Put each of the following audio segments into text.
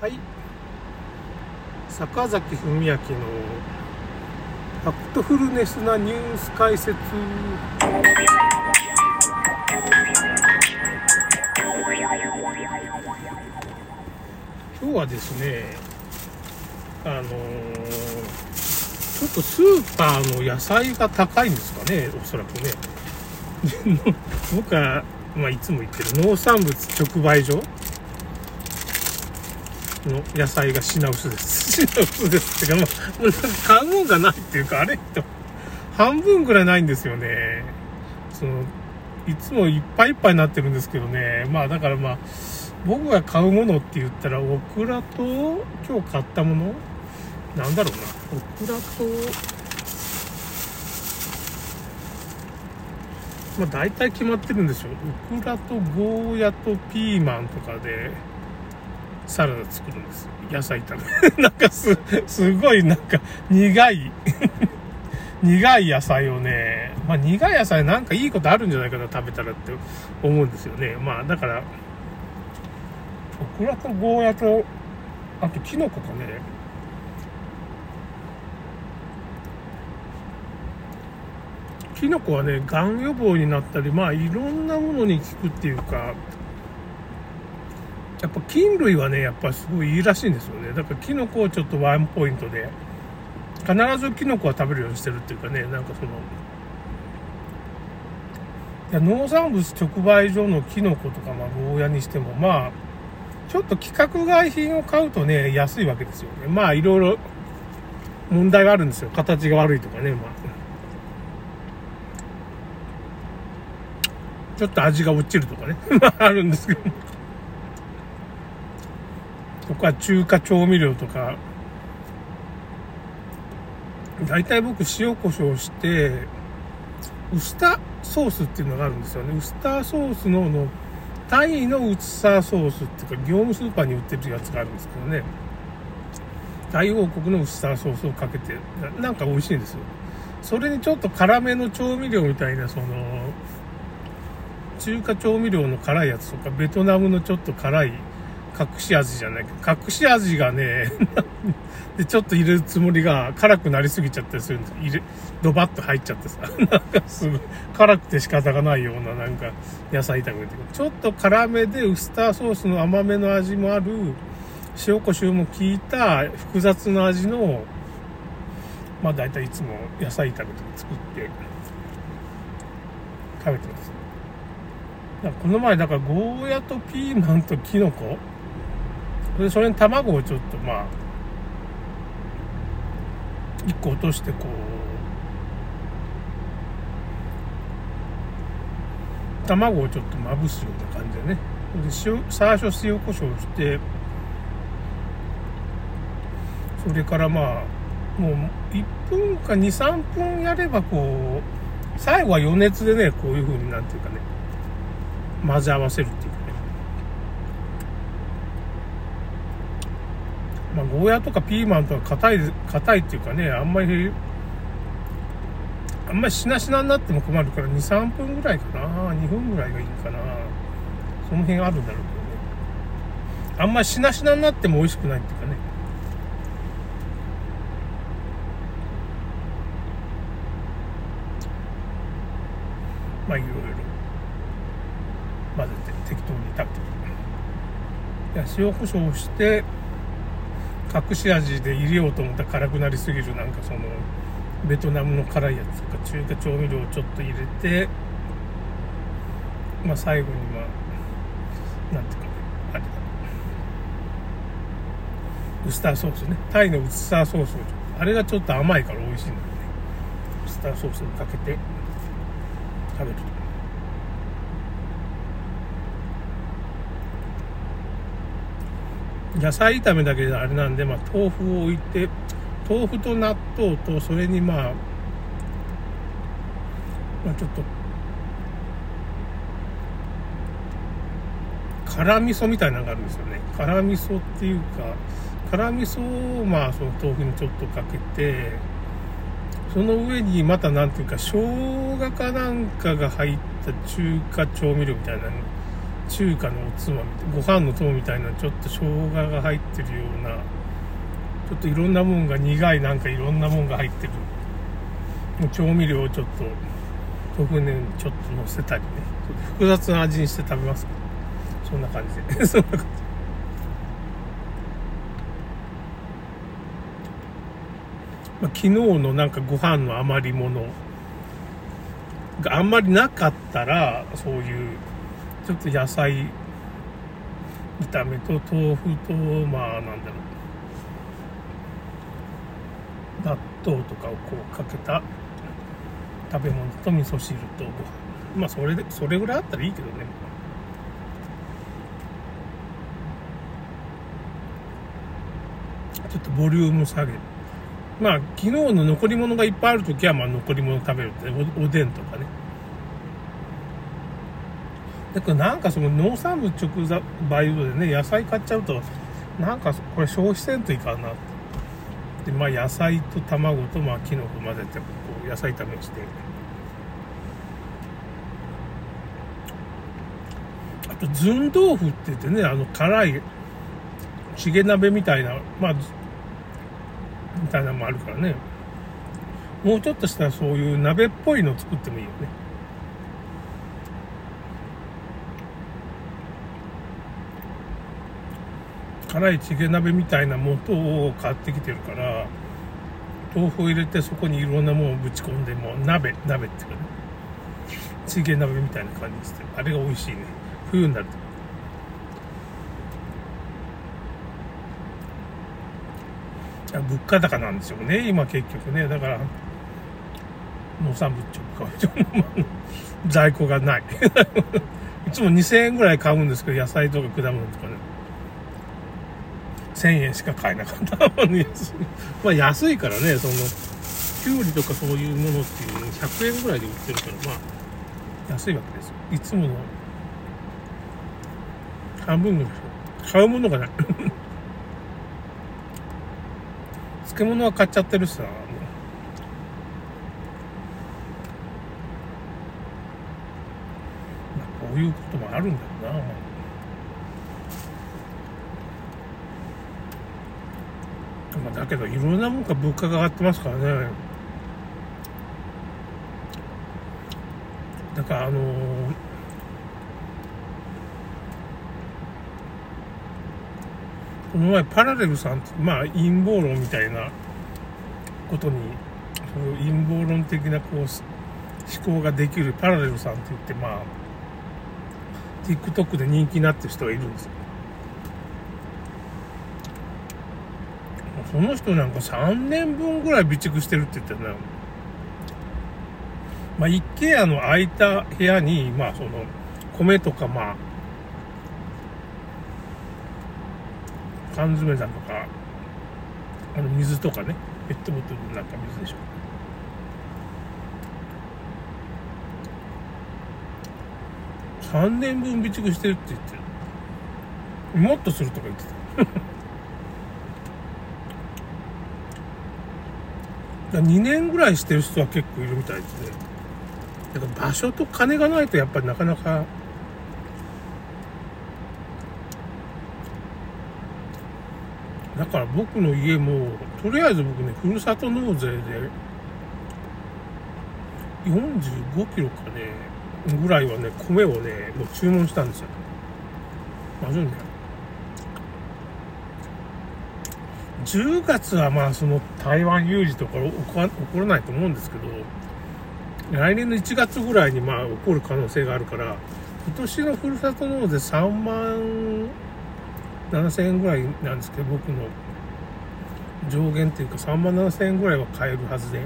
はい。坂崎文明のファクトフルネスなニュース解説。今日はですねあのーちょっとスーパーの野菜が高いんですかねおそらくね。僕は、まあ、いつも言ってる農産物直売所の野菜が品薄です。品薄です。ってか、まあ、もうなんか買うもんがないっていうか、あれと、半分ぐらいないんですよね。その、いつもいっぱいいっぱいになってるんですけどね。まあ、だからまあ、僕が買うものって言ったら、オクラと、今日買ったもの？なんだろうな。オクラと、まあ、大体決まってるんでしょう。オクラとゴーヤとピーマンとかで、サラダ作るんです。野菜炒め なんかすすごいなんか苦い。苦い野菜をねまあ苦い野菜なんかいいことあるんじゃないかな食べたらって思うんですよね。まあだからオクラとゴーヤとあとキノコかね。キノコはねがん予防になったりまあいろんなものに効くっていうかやっぱ菌類はね、やっぱすごいいいらしいんですよね。だからキノコをちょっとワンポイントで、必ずキノコは食べるようにしてるっていうかね、なんかその、いや農産物直売所のキノコとか、まあ、ゴーヤにしても、まあ、ちょっと規格外品を買うとね、安いわけですよね。まあ、いろいろ問題があるんですよ。形が悪いとかね、まあ。ちょっと味が落ちるとかね、まあるんですけど。とか中華調味料とか大体僕塩コショウしてウスターソースっていうのがあるんですよね。ウスターソースののタイのウスターソースっていうか業務スーパーに売ってるやつがあるんですけどね。大王国のウスターソースをかけてなんか美味しいんですよ。それにちょっと辛めの調味料みたいなその中華調味料の辛いやつとかベトナムのちょっと辛い隠し味じゃないか。隠し味がね、で、ちょっと入れるつもりが辛くなりすぎちゃったりするんです入れ、ドバッと入っちゃってさ、なんかすごい辛くて仕方がないようななんか野菜炒めてちょっと辛めでウスターソースの甘めの味もある、塩コショウも効いた複雑な味の、まあ大体いつも野菜炒めとか作って食べてます。この前、だからゴーヤとピーマンとキノコでそれに卵をちょっとまあ1個落としてこう卵をちょっとまぶすような感じでね。で塩最初塩コショウしてそれからまあもう1分か23分やればこう最後は余熱でねこういう風になんていうかね混ぜ合わせるっていうかねまあ、ゴーヤとかピーマンとか硬い、硬いっていうかね、あんまり、あんまりしなしなになっても困るから2、3分ぐらいかな。2分ぐらいがいいかな。その辺あるんだろうけどね。あんまりしなしなになっても美味しくないっていうかね。まあ、いろいろ混ぜて適当に食べていや塩コショウして、隠し味で入れようと思ったら辛くなりすぎるなんかそのベトナムの辛いやつとか中華調味料をちょっと入れてまあ最後にまあなんていうかねあれだウスターソースね。タイのウスターソースをあれがちょっと甘いから美味しいんだよね。ウスターソースにかけて食べると。野菜炒めだけであれなんで、まあ、豆腐を置いて豆腐と納豆とそれにまあ、まあ、ちょっと辛味噌みたいなのがあるんですよね。辛味噌っていうか辛味噌をまあその豆腐にちょっとかけてその上にまたなんていうか生姜かなんかが入った中華調味料みたいなの中華のおつまみご飯の友みたいなちょっと生姜が入ってるようなちょっといろんなもんが苦いなんかいろんなもんが入ってる。調味料をちょっと豆腐ねちょっと乗せたりね。複雑な味にして食べますそんな感じ。で そんな感じ。まあ、昨日のなんかご飯の余り物があんまりなかったらそういうょっと野菜炒めと豆腐とまあなんだろう。納豆とかをこうかけた食べ物と味噌汁とご飯。まあそれでそれぐらいあったらいいけどね。ちょっとボリューム下げる。まあ昨日の残り物がいっぱいある時はまあ残り物食べるっておおでんとかね。だからなんかその農産物直売所でね野菜買っちゃうとなんかこれ消費せんといかんな。ってでまあ野菜と卵とまあキノコ混ぜてこう野菜炒めして。あとずん豆腐って言ってねあの辛いチゲ鍋みたいなまあみたいなのもあるからね。もうちょっとしたらそういう鍋っぽいの作ってもいいよね。辛いチゲ鍋みたいな素を買ってきてるから豆腐を入れてそこにいろんなものをぶち込んでもう鍋鍋っていうかね。チゲ鍋みたいな感じしてあれが美味しいね。冬になると。物価高なんですよね。今結局ね。だから農産物直 在庫がない。いつも2000円ぐらい買うんですけど野菜とか果物とかね。1000円しか買えなかったまあ安いからねそのきゅうりとかそういうものっていうの100円ぐらいで売ってるからまあ安いわけですよ。いつもの半分ぐらい買うものがない。漬物は買っちゃってるしさ。こういうこともあるんだよなまあ、だけどいろんなもんか物価が上がってますからね。だからあのー、この前パラレルさんまあ陰謀論みたいなことにそういう陰謀論的なこう思考ができるパラレルさんって言ってまあ TikTok で人気になってる人がいるんですよ。その人なんか3年分ぐらい備蓄してるって言ってたね。まあ、一軒家の空いた部屋に、まあ、その、米とか、まあ、缶詰だとか、あの、水とかね、ペットボトルなんか水でしょ。3年分備蓄してるって言ってる。もっとするとか言ってた。2年ぐらいしてる人は結構いるみたいですね。だから場所と金がないとやっぱりなかなか。だから僕の家もとりあえず僕ねふるさと納税で45キロかねぐらいはね米をねもう注文したんですよ。まずいんだよ10月はまあその台湾有事とか起こらないと思うんですけど、来年の1月ぐらいにまあ起こる可能性があるから、今年のふるさと納税3万7000円ぐらいなんですけど、僕の上限っていうか3万7000円ぐらいは買えるはずで。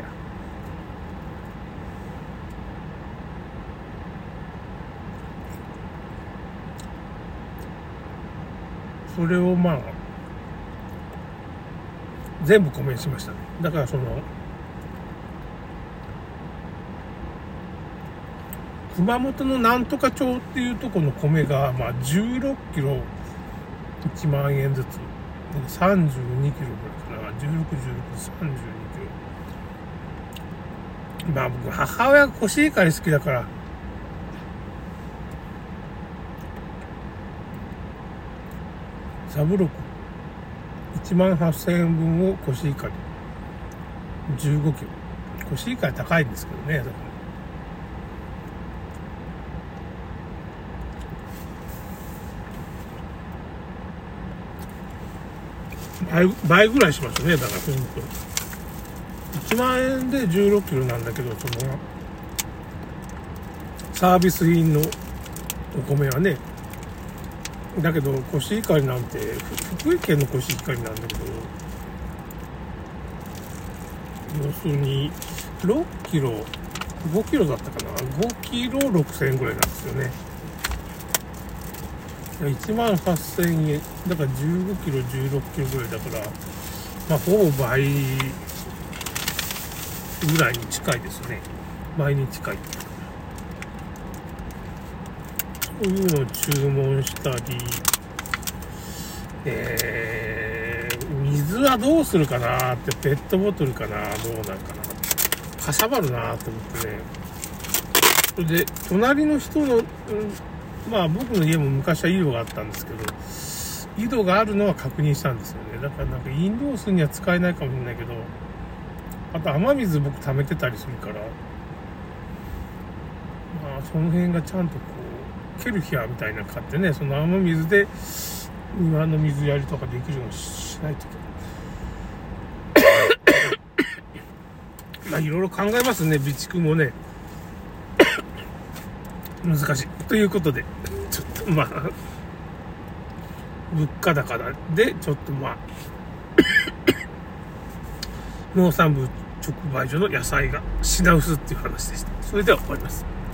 それをまあ全部米にしましたね。だからその熊本のなんとか町っていうとこの米が、まあ、16キロ1万円ずつ。32キロぐらいかな。161632キロ。まあ僕母親がコシヒカリ好きだから。ザブロク1万8000円分をコシヒカリ。15キロ。コシヒカリ高いんですけどね倍倍ぐらいしますねだから本当1万円で16キロなんだけどそのサービス品のお米はねだけどコシヒカリなんて福井県のコシヒカリなんだけど要するに6キロ5キロだったかな？5キロ6000円ぐらいなんですよね。1万8000円だから15キロ16キロぐらいだからまあほぼ倍ぐらいに近いですね。倍に近いそうういうのを注文したりえー、水はどうするかなってペットボトルかなどうなんかなかさばるなと思ってねそれで隣の人の、うんまあ僕の家も昔は井戸があったんですけど、井戸があるのは確認したんですよね。だからなんか飲料水には使えないかもしれないけど、あと雨水僕溜めてたりするから、まあその辺がちゃんと、ケルヒアみたいなの買ってね、その雨水で庭の水やりとかできるようにしないといけない。まあいろいろ考えますね、備蓄もね。難しい。ということで、ちょっとまあ、物価高で、ちょっとまあ、農産物直売所の野菜が品薄っていう話でした。それでは終わります。